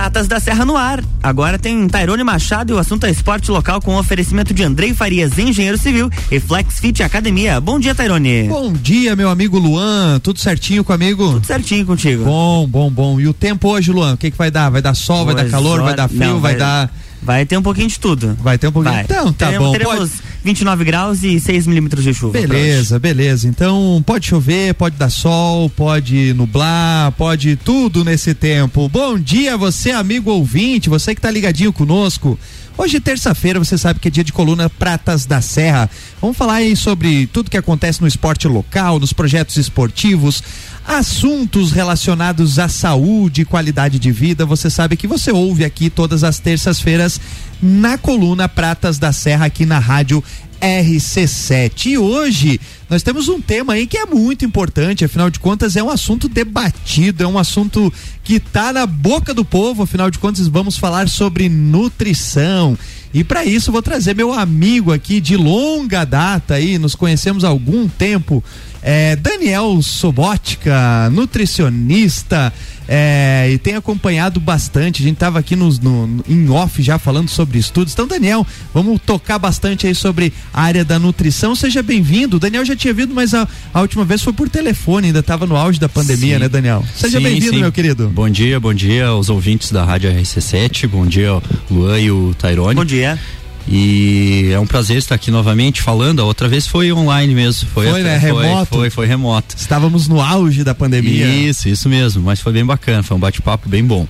Pratas da Serra no ar. Agora tem Tairone Machado e o assunto é esporte local com oferecimento de Andrei Farias, engenheiro civil e Flex Fit Academia. Bom dia, Tairone. Bom dia, meu amigo Luan. Tudo certinho comigo? Tudo certinho contigo. Bom, bom, bom. E o tempo hoje, Luan? O que, que vai dar? Vai dar sol, vai dar calor, vai dar frio, não, vai, vai dar. Vai ter um pouquinho de tudo. Vai ter um pouquinho. Vai. Então, tá teremos, bom. Teremos pode... 29 graus e 6 milímetros de chuva. Beleza, beleza. Então, pode chover, pode dar sol, pode nublar, pode tudo nesse tempo. Bom dia, você, amigo ouvinte, você que tá ligadinho conosco. Hoje, terça-feira, você sabe que é dia de coluna Pratas da Serra. Vamos falar aí sobre tudo que acontece no esporte local, nos projetos esportivos, assuntos relacionados à saúde e qualidade de vida. Você sabe que você ouve aqui todas as terças-feiras na coluna Pratas da Serra aqui na rádio RC7. E hoje nós temos um tema aí que é muito importante, afinal de contas é um assunto debatido, é um assunto que está na boca do povo, afinal de contas vamos falar sobre nutrição. E para isso vou trazer meu amigo aqui de longa data aí, nos conhecemos há algum tempo, é, Daniel Sobotka, nutricionista, é, e tem acompanhado bastante. A gente estava aqui nos, no, em off já falando sobre estudos. Então, Daniel, vamos tocar bastante aí sobre a área da nutrição. Seja bem-vindo. O Daniel já tinha vindo, mas a, a, última vez foi por telefone, ainda estava no auge da pandemia, sim. né, Daniel? Seja bem-vindo, meu querido. Bom dia, bom dia aos ouvintes da Rádio RC7. Bom dia, Luan e o Tairone. Bom dia. E é um prazer estar aqui novamente falando. A outra vez foi online mesmo. Foi, foi né? Foi, remoto. Foi, foi remoto. Estávamos no auge da pandemia. Isso, isso mesmo. Mas foi bem bacana. Foi um bate-papo bem bom.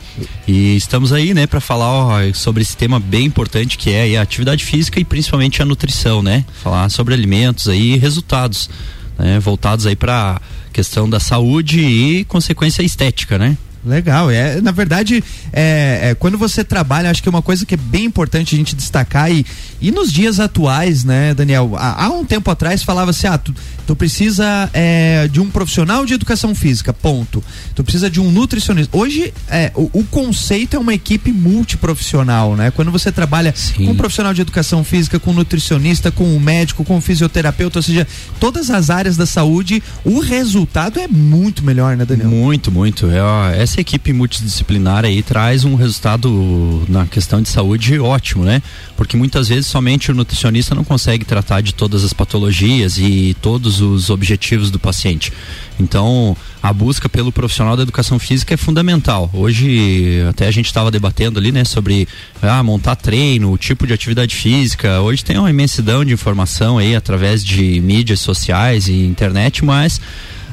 E estamos aí, né, para falar ó, sobre esse tema bem importante que é a atividade física e principalmente a nutrição, né? Falar sobre alimentos aí e resultados, né? Voltados aí para questão da saúde e consequência estética, né? Legal, é, na verdade, é, é, quando você trabalha, acho que é uma coisa que é bem importante a gente destacar e, e nos dias atuais, né, Daniel, há, há um tempo atrás falava assim, ah, tu, tu precisa é, de um profissional de educação física, ponto, tu precisa de um nutricionista, hoje é, o, o conceito é uma equipe multiprofissional, né, quando você trabalha Sim. com um profissional de educação física, com um nutricionista, com um médico, com um fisioterapeuta, ou seja, todas as áreas da saúde, o resultado é muito melhor, né, Daniel? Muito, muito, é essa equipe multidisciplinar aí traz um resultado na questão de saúde ótimo, né? Porque muitas vezes somente o nutricionista não consegue tratar de todas as patologias e todos os objetivos do paciente. Então, a busca pelo profissional da educação física é fundamental. Hoje, até a gente estava debatendo ali, né, sobre ah, montar treino, o tipo de atividade física. Hoje tem uma imensidão de informação aí através de mídias sociais e internet, mas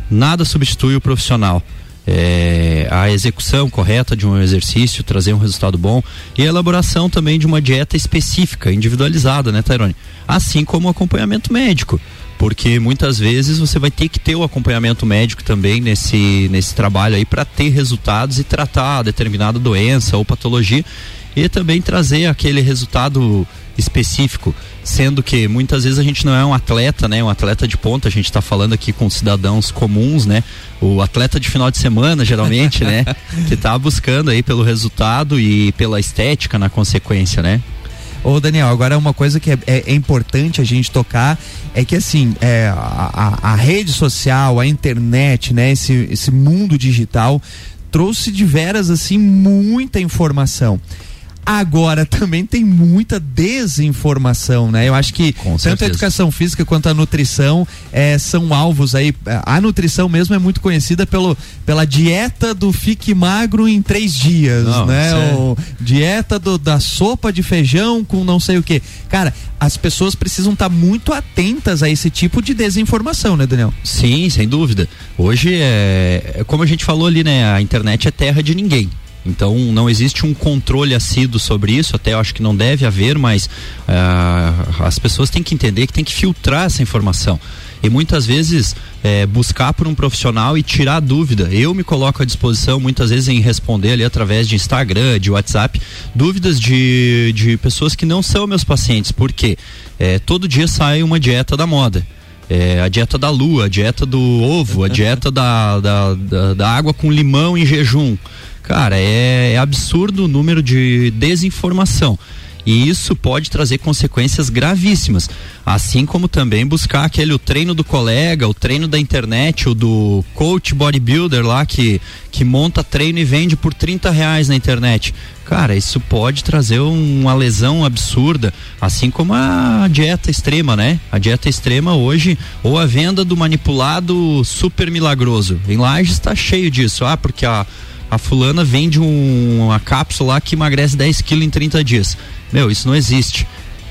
nada substitui o profissional é, a execução correta de um exercício, trazer um resultado bom e a elaboração também de uma dieta específica, individualizada, né, Tairone? Assim como o acompanhamento médico. Porque muitas vezes você vai ter que ter o acompanhamento médico também nesse, nesse trabalho aí para ter resultados e tratar determinada doença ou patologia e também trazer aquele resultado específico, sendo que muitas vezes a gente não é um atleta, né, um atleta de ponta, a gente está falando aqui com cidadãos comuns, né, o atleta de final de semana geralmente, né, que está buscando aí pelo resultado e pela estética na consequência, né. Ô Daniel, agora uma coisa que é, é, é importante a gente tocar é que assim, é, a, a, a rede social, a internet, né, esse, esse mundo digital trouxe de veras assim muita informação. Agora também tem muita desinformação, né? Eu acho que Com tanto certeza. a educação física quanto a nutrição é, são alvos aí. A nutrição mesmo é muito conhecida pelo, pela dieta do fique magro em três dias, não, né? É... O, dieta do, da sopa de feijão com não sei o que. Cara, as pessoas precisam estar tá muito atentas a esse tipo de desinformação, né, Daniel? Sim, sem dúvida. Hoje é, é como a gente falou ali, né? A internet é terra de ninguém. Então não existe um controle assíduo sobre isso, até eu acho que não deve haver, mas uh, as pessoas têm que entender que tem que filtrar essa informação. E muitas vezes é, buscar por um profissional e tirar dúvida. Eu me coloco à disposição muitas vezes em responder ali através de Instagram, de WhatsApp, dúvidas de, de pessoas que não são meus pacientes, porque é, todo dia sai uma dieta da moda. É, a dieta da lua, a dieta do ovo, a dieta da, da, da, da água com limão em jejum. Cara, é, é absurdo o número de desinformação. E isso pode trazer consequências gravíssimas. Assim como também buscar aquele o treino do colega, o treino da internet, o do coach bodybuilder lá que, que monta treino e vende por 30 reais na internet. Cara, isso pode trazer uma lesão absurda, assim como a dieta extrema, né? A dieta extrema hoje, ou a venda do manipulado super milagroso. Em Lages está cheio disso. Ah, porque a, a fulana vende um, uma cápsula que emagrece 10 quilos em 30 dias. Meu, isso não existe.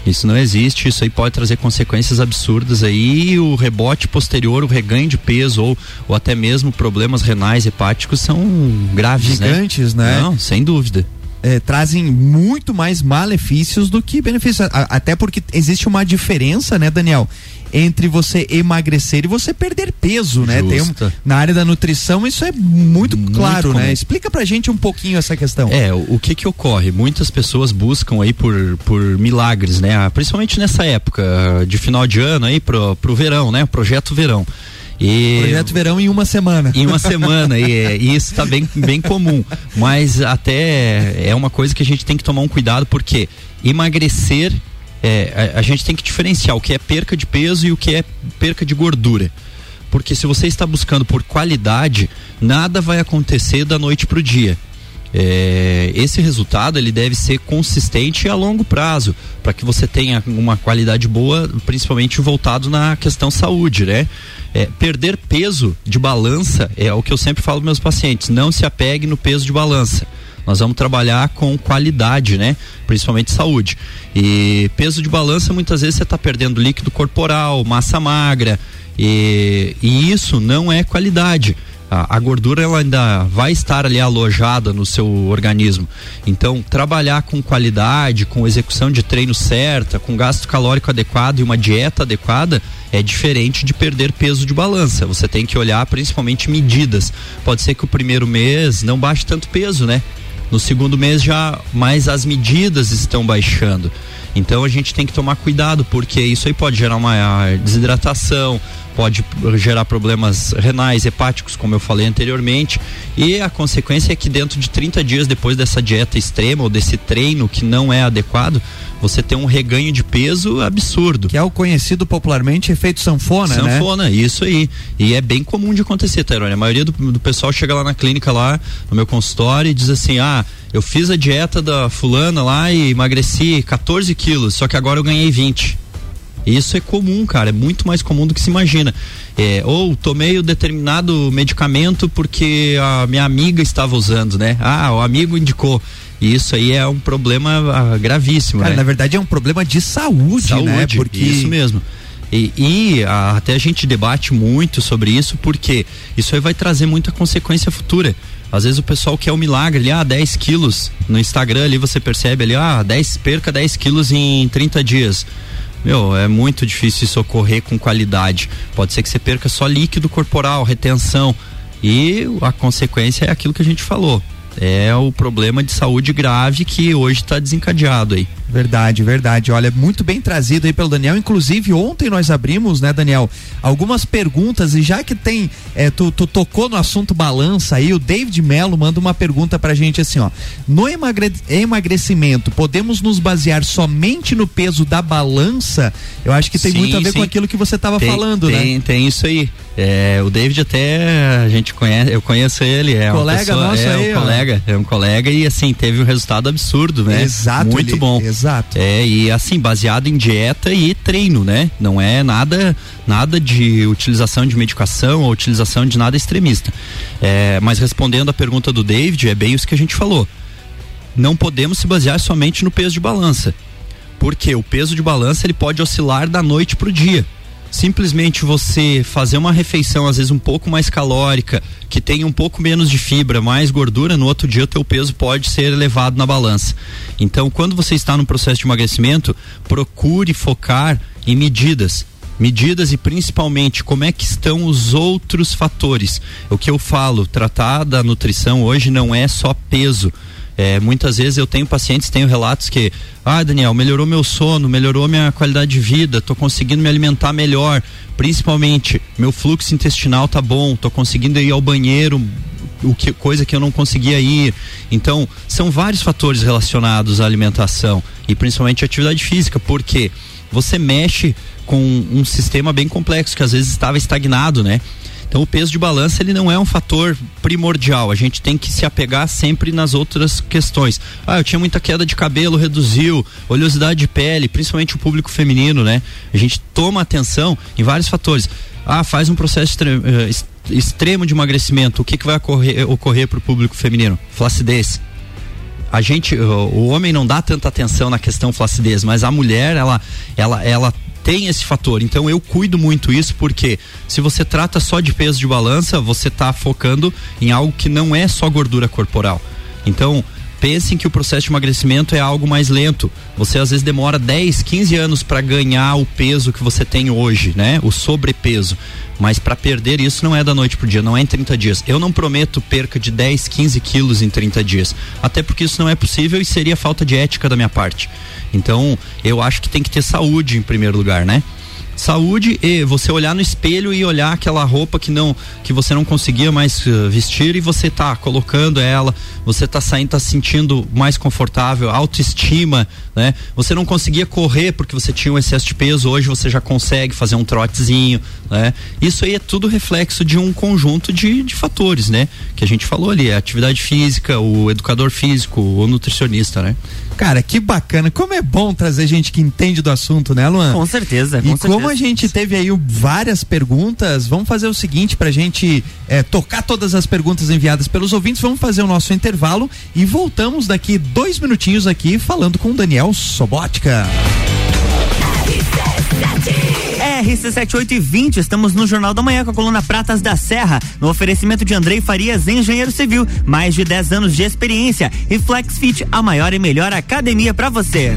Isso não existe, isso aí pode trazer consequências absurdas aí, o rebote posterior, o reganho de peso ou, ou até mesmo problemas renais hepáticos são graves, né? Gigantes, né? né? Não, sem dúvida é, trazem muito mais malefícios do que benefícios. A, até porque existe uma diferença, né, Daniel? Entre você emagrecer e você perder peso, né? Tem um, na área da nutrição isso é muito, muito claro, né? comum. né? Explica pra gente um pouquinho essa questão. É, o, o, que que ocorre? Muitas pessoas buscam aí por, por milagres, né? Ah, principalmente nessa época de final de ano aí pro, pro verão, né? Projeto verão. E Projeto Verão em uma semana. Em uma semana, e, e, isso está bem, bem comum. Mas até é uma coisa que a gente tem que tomar um cuidado, porque emagrecer, é, a, a gente tem que diferenciar o que é perca de peso e o que é perca de gordura. Porque se você está buscando por qualidade, nada vai acontecer da noite para o dia. É, esse resultado ele deve ser consistente a longo prazo para que você tenha uma qualidade boa, principalmente voltado na questão saúde, né? É, perder peso de balança é o que eu sempre falo para meus pacientes. Não se apegue no peso de balança. Nós vamos trabalhar com qualidade, né? Principalmente saúde. E peso de balança, muitas vezes você está perdendo líquido corporal, massa magra. E, e isso não é qualidade a, a, gordura ela ainda vai estar ali alojada no seu organismo. Então, trabalhar com qualidade, com execução de treino certa, com gasto calórico adequado e uma dieta adequada é diferente de perder peso de balança. Você tem que olhar principalmente medidas. Pode ser que o primeiro mês não baixe tanto peso, né? No segundo mês já mais as medidas estão baixando. Então a gente tem que tomar cuidado porque isso aí pode gerar uma desidratação, pode gerar problemas renais, hepáticos, como eu falei anteriormente, e a consequência é que dentro de 30 dias depois dessa dieta extrema ou desse treino que não é adequado, você tem um reganho de peso absurdo. Que é o conhecido popularmente efeito sanfona, sanfona né? Sanfona, isso aí. E é bem comum de acontecer, Tairone. A maioria do, do pessoal chega lá na clínica, lá no meu consultório, e diz assim: ah, eu fiz a dieta da fulana lá e emagreci 14 quilos, só que agora eu ganhei 20. Isso é comum, cara, é muito mais comum do que se imagina. É, ou tomei o determinado medicamento porque a minha amiga estava usando, né? Ah, o amigo indicou. E isso aí é um problema ah, gravíssimo. Cara, né? na verdade é um problema de saúde, saúde né? Porque isso mesmo. E, e a, até a gente debate muito sobre isso porque isso aí vai trazer muita consequência futura. Às vezes o pessoal quer um milagre ali, ah, 10 quilos. No Instagram ali você percebe ali, ah, 10, perca 10 quilos em 30 dias meu, é muito difícil isso ocorrer com qualidade. Pode ser que você perca só líquido corporal, retenção. E a consequência é aquilo que a gente falou é o problema de saúde grave que hoje está desencadeado aí. Verdade, verdade. Olha, muito bem trazido aí pelo Daniel. Inclusive, ontem nós abrimos, né, Daniel, algumas perguntas e já que tem, é, tu, tu, tocou no assunto balança aí, o David Mello manda uma pergunta pra gente assim, ó. No emagre emagrecimento, podemos nos basear somente no peso da balança? Eu acho que tem sim, muito a ver sim. com aquilo que você estava falando, tem, né? Tem isso aí. É, o David até a gente conhece, eu conheço ele, é colega pessoa, nosso é aí, um colega, é um colega e assim teve um resultado absurdo, né? Exato, muito ele, bom. Exato. É e assim baseado em dieta e treino, né? Não é nada nada de utilização de medicação ou utilização de nada extremista. É, mas respondendo a pergunta do David, é bem isso que a gente falou. Não podemos se basear somente no peso de balança, porque o peso de balança ele pode oscilar da noite para o dia simplesmente você fazer uma refeição às vezes um pouco mais calórica, que tenha um pouco menos de fibra, mais gordura, no outro dia o teu peso pode ser elevado na balança. Então, quando você está no processo de emagrecimento, procure focar em medidas medidas e principalmente como é que estão os outros fatores. O que eu falo, tratar da nutrição hoje não é só peso. É, muitas vezes eu tenho pacientes, tenho relatos que, ah, Daniel, melhorou meu sono, melhorou minha qualidade de vida, tô conseguindo me alimentar melhor, principalmente meu fluxo intestinal tá bom, tô conseguindo ir ao banheiro o que, coisa que eu não conseguia ir. Então, são vários fatores relacionados à alimentação e principalmente à atividade física, porque você mexe com um sistema bem complexo que às vezes estava estagnado, né? Então o peso de balança ele não é um fator primordial. A gente tem que se apegar sempre nas outras questões. Ah, eu tinha muita queda de cabelo, reduziu, oleosidade de pele, principalmente o público feminino, né? A gente toma atenção em vários fatores. Ah, faz um processo extremo, eh, extremo de emagrecimento. O que, que vai ocorrer, ocorrer para o público feminino? Flacidez a gente, o homem não dá tanta atenção na questão flacidez, mas a mulher, ela, ela, ela tem esse fator. Então eu cuido muito isso porque se você trata só de peso de balança, você está focando em algo que não é só gordura corporal. Então, pensem que o processo de emagrecimento é algo mais lento. Você às vezes demora 10, 15 anos para ganhar o peso que você tem hoje, né? O sobrepeso. Mas para perder isso não é da noite pro dia, não é em 30 dias. Eu não prometo perca de 10, 15 quilos em 30 dias. Até porque isso não é possível e seria falta de ética da minha parte. Então, eu acho que tem que ter saúde em primeiro lugar, né? Saúde e você olhar no espelho e olhar aquela roupa que não que você não conseguia mais uh, vestir e você tá colocando ela, você tá saindo, tá se sentindo mais confortável, autoestima, né? Você não conseguia correr porque você tinha um excesso de peso, hoje você já consegue fazer um trotezinho, né? Isso aí é tudo reflexo de um conjunto de, de fatores, né? Que a gente falou ali, a atividade física, o educador físico, o nutricionista, né? Cara, que bacana. Como é bom trazer gente que entende do assunto, né, Luan? Com certeza. Com e certeza. como a gente teve aí várias perguntas, vamos fazer o seguinte pra gente é, tocar todas as perguntas enviadas pelos ouvintes. Vamos fazer o nosso intervalo e voltamos daqui dois minutinhos aqui falando com o Daniel Sobotka. RC7820, estamos no Jornal da Manhã com a coluna Pratas da Serra, no oferecimento de Andrei Farias, engenheiro civil, mais de 10 anos de experiência e FlexFit, a maior e melhor academia para você.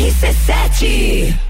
RC7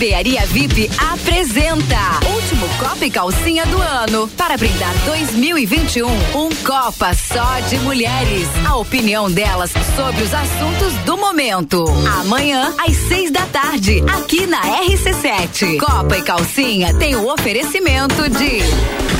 Barbearia VIP apresenta Último Copa e Calcinha do ano. Para brindar 2021, um Copa só de mulheres. A opinião delas sobre os assuntos do momento. Amanhã, às seis da tarde, aqui na RC7. Copa e Calcinha tem o oferecimento de.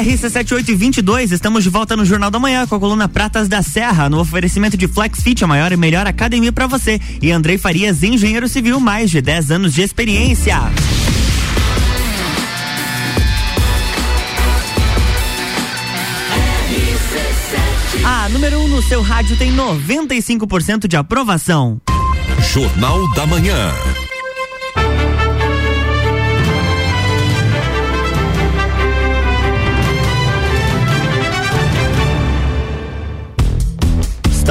RC7822, estamos de volta no Jornal da Manhã com a coluna Pratas da Serra, no oferecimento de FlexFit, a maior e melhor academia para você. E Andrei Farias, engenheiro civil, mais de 10 anos de experiência. A número 1 um no seu rádio tem 95% de aprovação. Jornal da Manhã.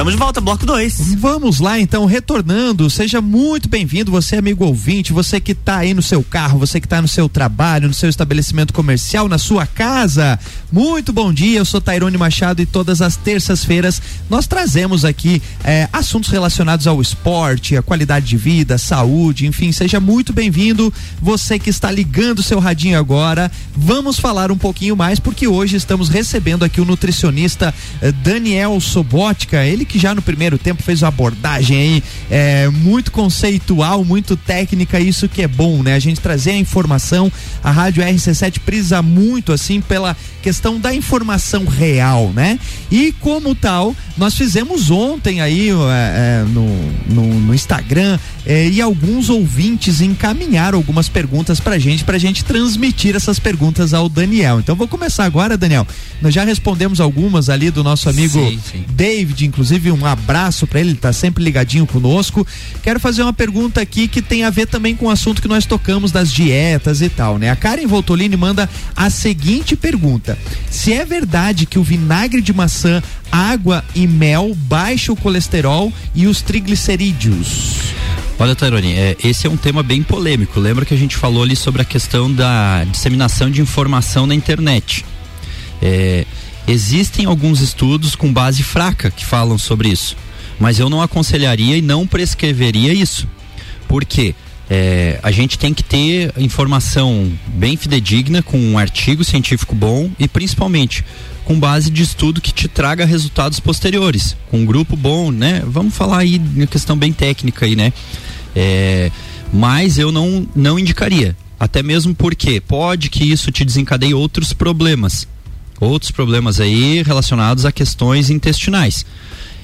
Estamos de volta, bloco 2. Vamos lá então, retornando. Seja muito bem-vindo, você amigo ouvinte, você que está aí no seu carro, você que está no seu trabalho, no seu estabelecimento comercial, na sua casa. Muito bom dia, eu sou Tairone Machado e todas as terças-feiras nós trazemos aqui eh, assuntos relacionados ao esporte, a qualidade de vida, saúde, enfim, seja muito bem-vindo. Você que está ligando seu radinho agora, vamos falar um pouquinho mais porque hoje estamos recebendo aqui o nutricionista eh, Daniel Sobotka, ele que já no primeiro tempo fez uma abordagem aí é, muito conceitual, muito técnica, isso que é bom, né? A gente trazer a informação, a Rádio RC7 prisa muito assim pela questão da informação real, né? E como tal, nós fizemos ontem aí é, é, no, no, no, Instagram é, e alguns ouvintes encaminharam algumas perguntas pra gente, pra gente transmitir essas perguntas ao Daniel. Então vou começar agora, Daniel. Nós já respondemos algumas ali do nosso amigo sim, sim. David, inclusive um abraço para ele, tá sempre ligadinho conosco. Quero fazer uma pergunta aqui que tem a ver também com o assunto que nós tocamos das dietas e tal, né? A Karen Voltolini manda a seguinte pergunta: Se é verdade que o vinagre de maçã, água e mel baixa o colesterol e os triglicerídeos? Olha, Taironi, é, esse é um tema bem polêmico. Lembra que a gente falou ali sobre a questão da disseminação de informação na internet? É, existem alguns estudos com base fraca que falam sobre isso, mas eu não aconselharia e não prescreveria isso. Por quê? É, a gente tem que ter informação bem fidedigna, com um artigo científico bom e principalmente com base de estudo que te traga resultados posteriores, com um grupo bom, né? Vamos falar aí uma questão bem técnica aí, né? É, mas eu não, não indicaria. Até mesmo porque pode que isso te desencadeie outros problemas outros problemas aí relacionados a questões intestinais.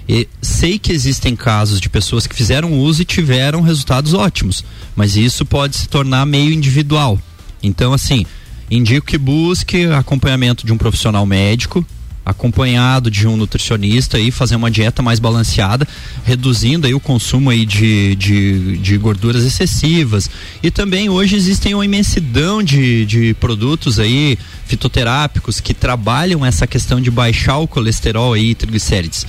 E sei que existem casos de pessoas que fizeram uso e tiveram resultados ótimos, mas isso pode se tornar meio individual. Então, assim, indico que busque acompanhamento de um profissional médico, acompanhado de um nutricionista e fazer uma dieta mais balanceada, reduzindo aí o consumo aí de, de, de gorduras excessivas. E também hoje existem uma imensidão de, de produtos aí fitoterápicos que trabalham essa questão de baixar o colesterol e triglicérides.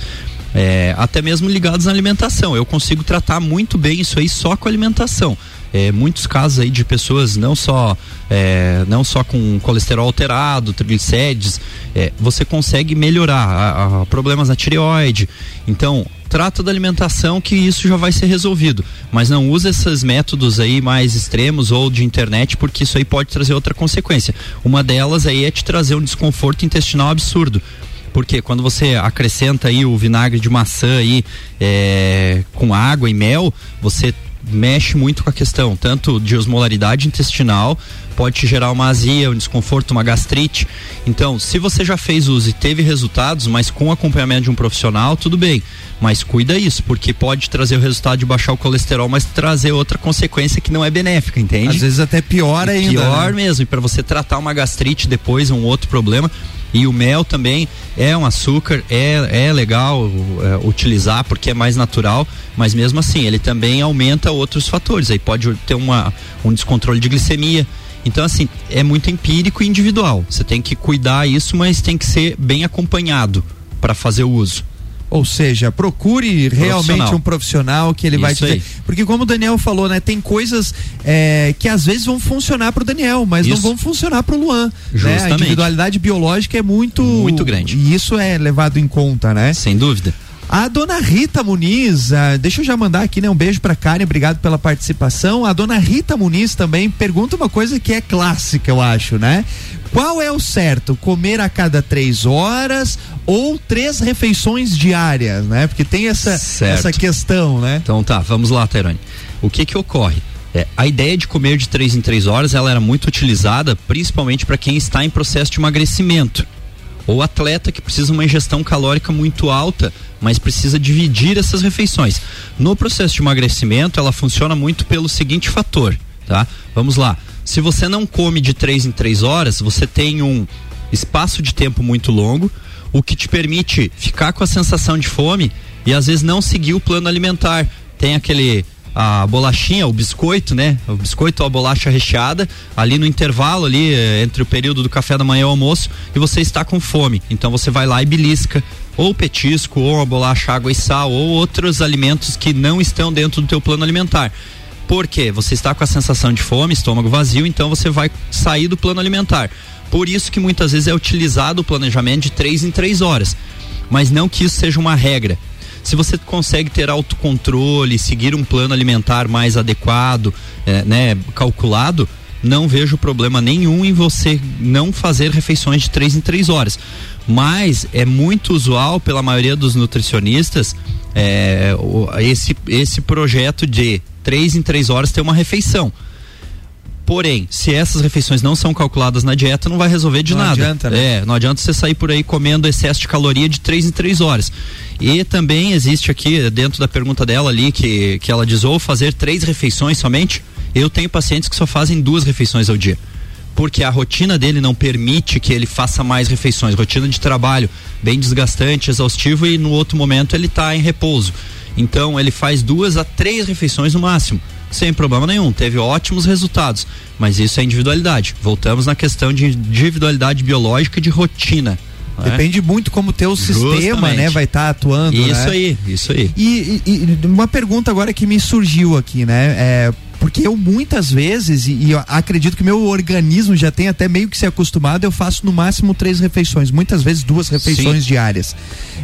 É, até mesmo ligados à alimentação. Eu consigo tratar muito bem isso aí só com alimentação é, muitos casos aí de pessoas não só é, não só com colesterol alterado, triglicérides, é, você consegue melhorar a, a problemas na tireoide. Então, trata da alimentação que isso já vai ser resolvido. Mas não use esses métodos aí mais extremos ou de internet, porque isso aí pode trazer outra consequência. Uma delas aí é te trazer um desconforto intestinal absurdo. Porque quando você acrescenta aí o vinagre de maçã aí é, com água e mel, você mexe muito com a questão tanto de osmolaridade intestinal, pode te gerar uma azia, um desconforto, uma gastrite. Então, se você já fez uso e teve resultados, mas com acompanhamento de um profissional, tudo bem. Mas cuida isso, porque pode trazer o resultado de baixar o colesterol, mas trazer outra consequência que não é benéfica, entende? Às vezes até pior ainda. Pior né? mesmo. E para você tratar uma gastrite depois, um outro problema, e o mel também é um açúcar, é, é legal é, utilizar porque é mais natural, mas mesmo assim ele também aumenta outros fatores. Aí pode ter uma, um descontrole de glicemia. Então, assim, é muito empírico e individual. Você tem que cuidar isso, mas tem que ser bem acompanhado para fazer o uso. Ou seja, procure realmente um profissional que ele Isso vai te dizer. Porque como o Daniel falou, né, tem coisas é, que às vezes vão funcionar para o Daniel, mas isso. não vão funcionar para o Luan. Né? A individualidade biológica é muito muito grande. E isso é levado em conta, né? Sem dúvida. A dona Rita Muniz, uh, deixa eu já mandar aqui, né? Um beijo pra Karen, obrigado pela participação. A dona Rita Muniz também pergunta uma coisa que é clássica, eu acho, né? Qual é o certo? Comer a cada três horas ou três refeições diárias, né? Porque tem essa, essa questão, né? Então tá, vamos lá, Terani. O que que ocorre? É, a ideia de comer de três em três horas, ela era muito utilizada principalmente para quem está em processo de emagrecimento ou atleta que precisa uma ingestão calórica muito alta, mas precisa dividir essas refeições. No processo de emagrecimento, ela funciona muito pelo seguinte fator, tá? Vamos lá. Se você não come de três em três horas, você tem um espaço de tempo muito longo, o que te permite ficar com a sensação de fome e às vezes não seguir o plano alimentar. Tem aquele a bolachinha, o biscoito, né? O biscoito ou a bolacha recheada, ali no intervalo, ali eh, entre o período do café da manhã e o almoço, e você está com fome. Então você vai lá e belisca ou petisco, ou a bolacha água e sal, ou outros alimentos que não estão dentro do teu plano alimentar. Por quê? Você está com a sensação de fome, estômago vazio, então você vai sair do plano alimentar. Por isso que muitas vezes é utilizado o planejamento de três em três horas. Mas não que isso seja uma regra. Se você consegue ter autocontrole, seguir um plano alimentar mais adequado, é, né, calculado, não vejo problema nenhum em você não fazer refeições de três em três horas. Mas é muito usual pela maioria dos nutricionistas é, esse, esse projeto de três em três horas ter uma refeição. Porém, se essas refeições não são calculadas na dieta, não vai resolver de não nada. Adianta, né? É, não adianta você sair por aí comendo excesso de caloria de três em três horas. E também existe aqui, dentro da pergunta dela ali, que, que ela diz, ou fazer três refeições somente. Eu tenho pacientes que só fazem duas refeições ao dia. Porque a rotina dele não permite que ele faça mais refeições. Rotina de trabalho bem desgastante, exaustivo e no outro momento ele está em repouso. Então ele faz duas a três refeições no máximo sem problema nenhum, teve ótimos resultados, mas isso é individualidade. Voltamos na questão de individualidade biológica de rotina. Né? Depende muito como teu Justamente. sistema, né, vai estar tá atuando. Isso né? aí, isso aí. E, e, e, uma pergunta agora que me surgiu aqui, né? É, porque eu muitas vezes, e, e acredito que meu organismo já tem até meio que se acostumado, eu faço no máximo três refeições, muitas vezes duas refeições Sim. diárias.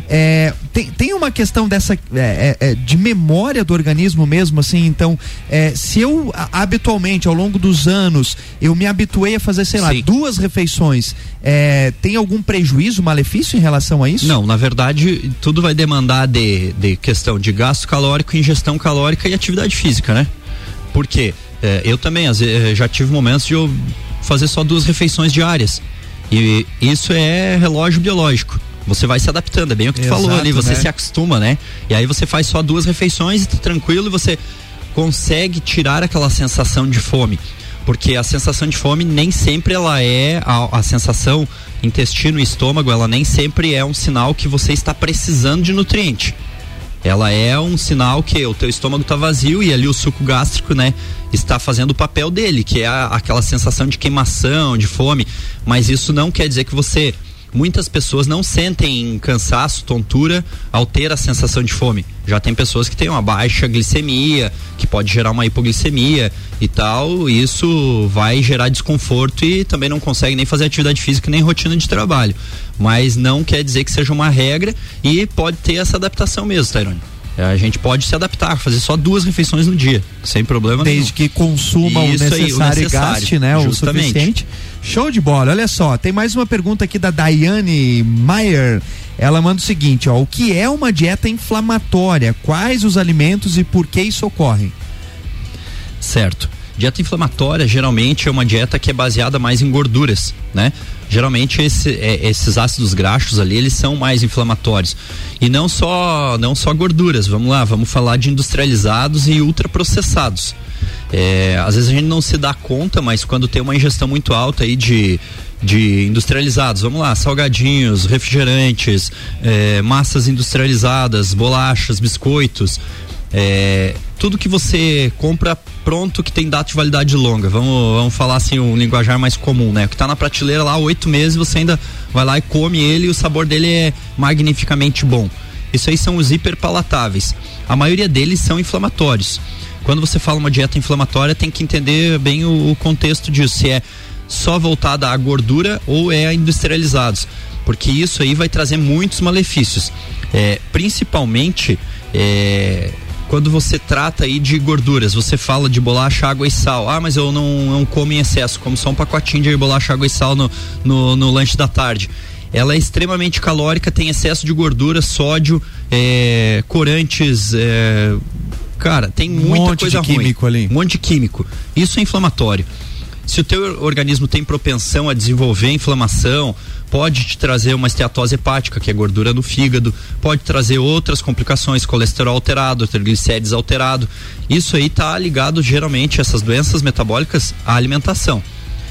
É, tem, tem uma questão dessa é, é, é de memória do organismo mesmo, assim, então, é, se eu habitualmente, ao longo dos anos, eu me habituei a fazer, sei lá, Sim. duas refeições, é, tem algum prejuízo, malefício em relação a isso? Não, na verdade, tudo vai demandar de, de questão de gasto calórico, ingestão calórica e atividade física, né? Porque é, eu também às vezes, é, já tive momentos de eu fazer só duas refeições diárias. E isso é relógio biológico. Você vai se adaptando, é bem o que tu Exato, falou ali, você né? se acostuma, né? E aí você faz só duas refeições e tá tranquilo e você consegue tirar aquela sensação de fome. Porque a sensação de fome nem sempre ela é a, a sensação intestino e estômago, ela nem sempre é um sinal que você está precisando de nutriente ela é um sinal que o teu estômago está vazio e ali o suco gástrico, né, está fazendo o papel dele, que é a, aquela sensação de queimação, de fome, mas isso não quer dizer que você muitas pessoas não sentem cansaço, tontura ao ter a sensação de fome. Já tem pessoas que têm uma baixa glicemia, que pode gerar uma hipoglicemia e tal, e isso vai gerar desconforto e também não consegue nem fazer atividade física nem rotina de trabalho. Mas não quer dizer que seja uma regra e pode ter essa adaptação mesmo, Tairone. A gente pode se adaptar, fazer só duas refeições no dia, sem problema Desde nenhum. que consuma o necessário, aí, o necessário, e gaste, né? Justamente. O suficiente. Show de bola. Olha só, tem mais uma pergunta aqui da Daiane Mayer. Ela manda o seguinte, ó, o que é uma dieta inflamatória? Quais os alimentos e por que isso ocorre? Certo. Dieta inflamatória geralmente é uma dieta que é baseada mais em gorduras, né? Geralmente esse, é, esses ácidos graxos ali eles são mais inflamatórios e não só não só gorduras. Vamos lá, vamos falar de industrializados e ultraprocessados. É, às vezes a gente não se dá conta, mas quando tem uma ingestão muito alta aí de de industrializados, vamos lá, salgadinhos, refrigerantes, é, massas industrializadas, bolachas, biscoitos, é, tudo que você compra pronto que tem data de validade longa. Vamos, vamos falar assim, um linguajar mais comum, né? Que está na prateleira lá oito meses, você ainda vai lá e come ele e o sabor dele é magnificamente bom. Isso aí são os hiperpalatáveis. A maioria deles são inflamatórios. Quando você fala uma dieta inflamatória, tem que entender bem o, o contexto disso. Se é só voltada à gordura ou é a industrializados. Porque isso aí vai trazer muitos malefícios. É, principalmente é, quando você trata aí de gorduras, você fala de bolacha, água e sal. Ah, mas eu não, não como em excesso, como só um pacotinho de bolacha, água e sal no, no, no lanche da tarde. Ela é extremamente calórica, tem excesso de gordura, sódio, é, corantes, é, cara, tem muita um monte coisa de químico ruim. ali. Um monte de químico. Isso é inflamatório. Se o teu organismo tem propensão a desenvolver inflamação, pode te trazer uma esteatose hepática, que é gordura no fígado, pode trazer outras complicações, colesterol alterado, triglicérides alterado. Isso aí está ligado geralmente essas doenças metabólicas à alimentação.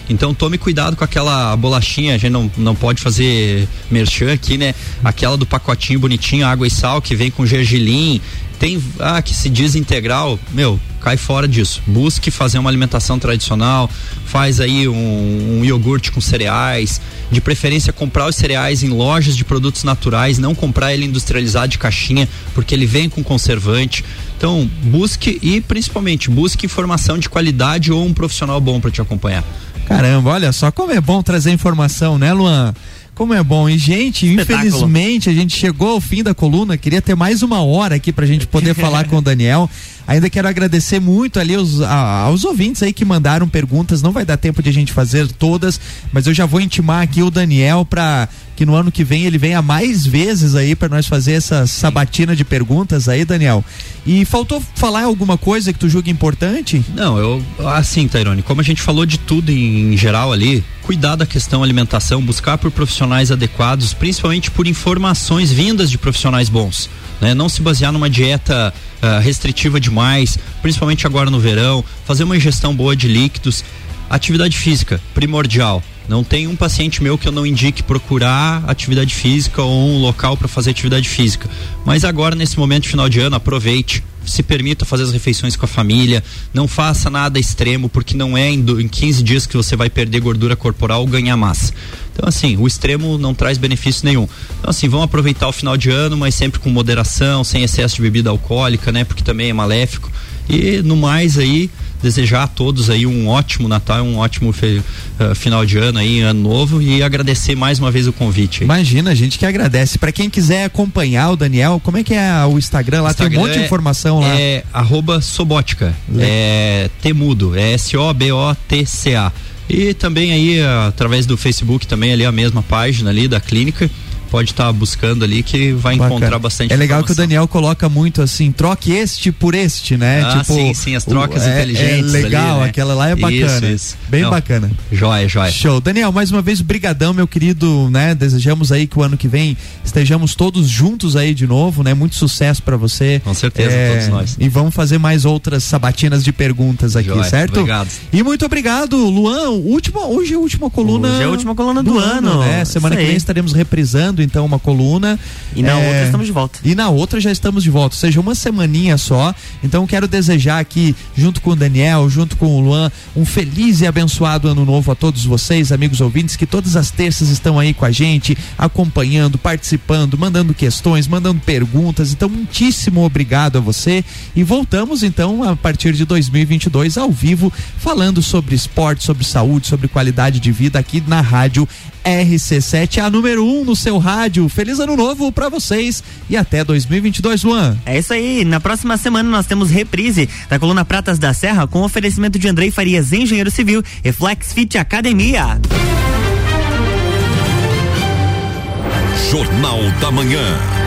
Então tome cuidado com aquela bolachinha, a gente não, não pode fazer merchan aqui, né? Aquela do pacotinho bonitinho, água e sal, que vem com gergelim, tem ah, que se diz integral, meu, cai fora disso. Busque fazer uma alimentação tradicional, faz aí um, um, iogurte com cereais, de preferência comprar os cereais em lojas de produtos naturais, não comprar ele industrializado de caixinha, porque ele vem com conservante. Então, busque e principalmente busque informação de qualidade ou um profissional bom para te acompanhar. Caramba, olha só como é bom trazer informação, né, Luan? Como é bom. E, gente, Espetáculo. infelizmente a gente chegou ao fim da coluna. Queria ter mais uma hora aqui pra gente poder falar com o Daniel. Ainda quero agradecer muito ali aos, aos ouvintes aí que mandaram perguntas. Não vai dar tempo de a gente fazer todas, mas eu já vou intimar aqui o Daniel para que no ano que vem ele venha mais vezes aí para nós fazer essa sabatina de perguntas aí, Daniel. E faltou falar alguma coisa que tu julga importante? Não, eu assim, Tairone, como a gente falou de tudo em, em geral ali, cuidar da questão alimentação, buscar por profissionais adequados, principalmente por informações vindas de profissionais bons. Né? Não se basear numa dieta uh, restritiva demais, principalmente agora no verão, fazer uma ingestão boa de líquidos. Atividade física, primordial. Não tem um paciente meu que eu não indique procurar atividade física ou um local para fazer atividade física. Mas agora, nesse momento final de ano, aproveite. Se permita fazer as refeições com a família. Não faça nada extremo, porque não é em, em 15 dias que você vai perder gordura corporal ou ganhar massa. Então, assim, o extremo não traz benefício nenhum. Então, assim, vamos aproveitar o final de ano, mas sempre com moderação, sem excesso de bebida alcoólica, né? Porque também é maléfico. E no mais aí, desejar a todos aí um ótimo Natal, um ótimo fe, uh, final de ano aí, ano novo e agradecer mais uma vez o convite. Aí. Imagina, a gente que agradece. Para quem quiser acompanhar o Daniel, como é que é o Instagram? Lá Instagram tem um monte de informação lá. É arroba Sobótica, é temudo, é S-O-B-O-T-C-A. E também aí, através do Facebook, também ali a mesma página ali da clínica pode estar tá buscando ali que vai Bacana. encontrar bastante É legal informação. que o Daniel coloca muito assim, troque este por este, né? Ah, tipo, sim, sim, as trocas o, inteligentes. É, é legal, ali, né? aquela lá é bacana. Isso, isso. Bem Não, bacana. Joia, joia. Show. Daniel, mais uma vez, brigadão, meu querido, né? Desejamos aí que o ano que vem estejamos todos juntos aí de novo, né? Muito sucesso para você. Com certeza, é, todos nós. E vamos fazer mais outras sabatinas de perguntas aqui, joia. certo? Obrigado. E muito obrigado, Luan. Última, hoje é a última coluna. Hoje é a última coluna do, do ano, ano, né? Semana que vem estaremos reprisando então uma coluna. E na é, outra estamos de volta. E na outra já estamos de volta, ou seja, uma semaninha só. Então quero desejar aqui, junto com o Daniel, junto com o Luan, um feliz e abençoado ano novo a todos vocês, amigos ouvintes, que todas as terças estão aí com a gente, acompanhando, participando, mandando questões, mandando perguntas. Então, muitíssimo obrigado a você. E voltamos então a partir de 2022 ao vivo, falando sobre esporte, sobre saúde, sobre qualidade de vida aqui na Rádio RC7, a número 1 um no seu rádio. Feliz ano novo para vocês e até 2022, Luan. É isso aí. Na próxima semana nós temos reprise da coluna Pratas da Serra com oferecimento de Andrei Farias, engenheiro civil, e Flex Fit Academia. Jornal da Manhã.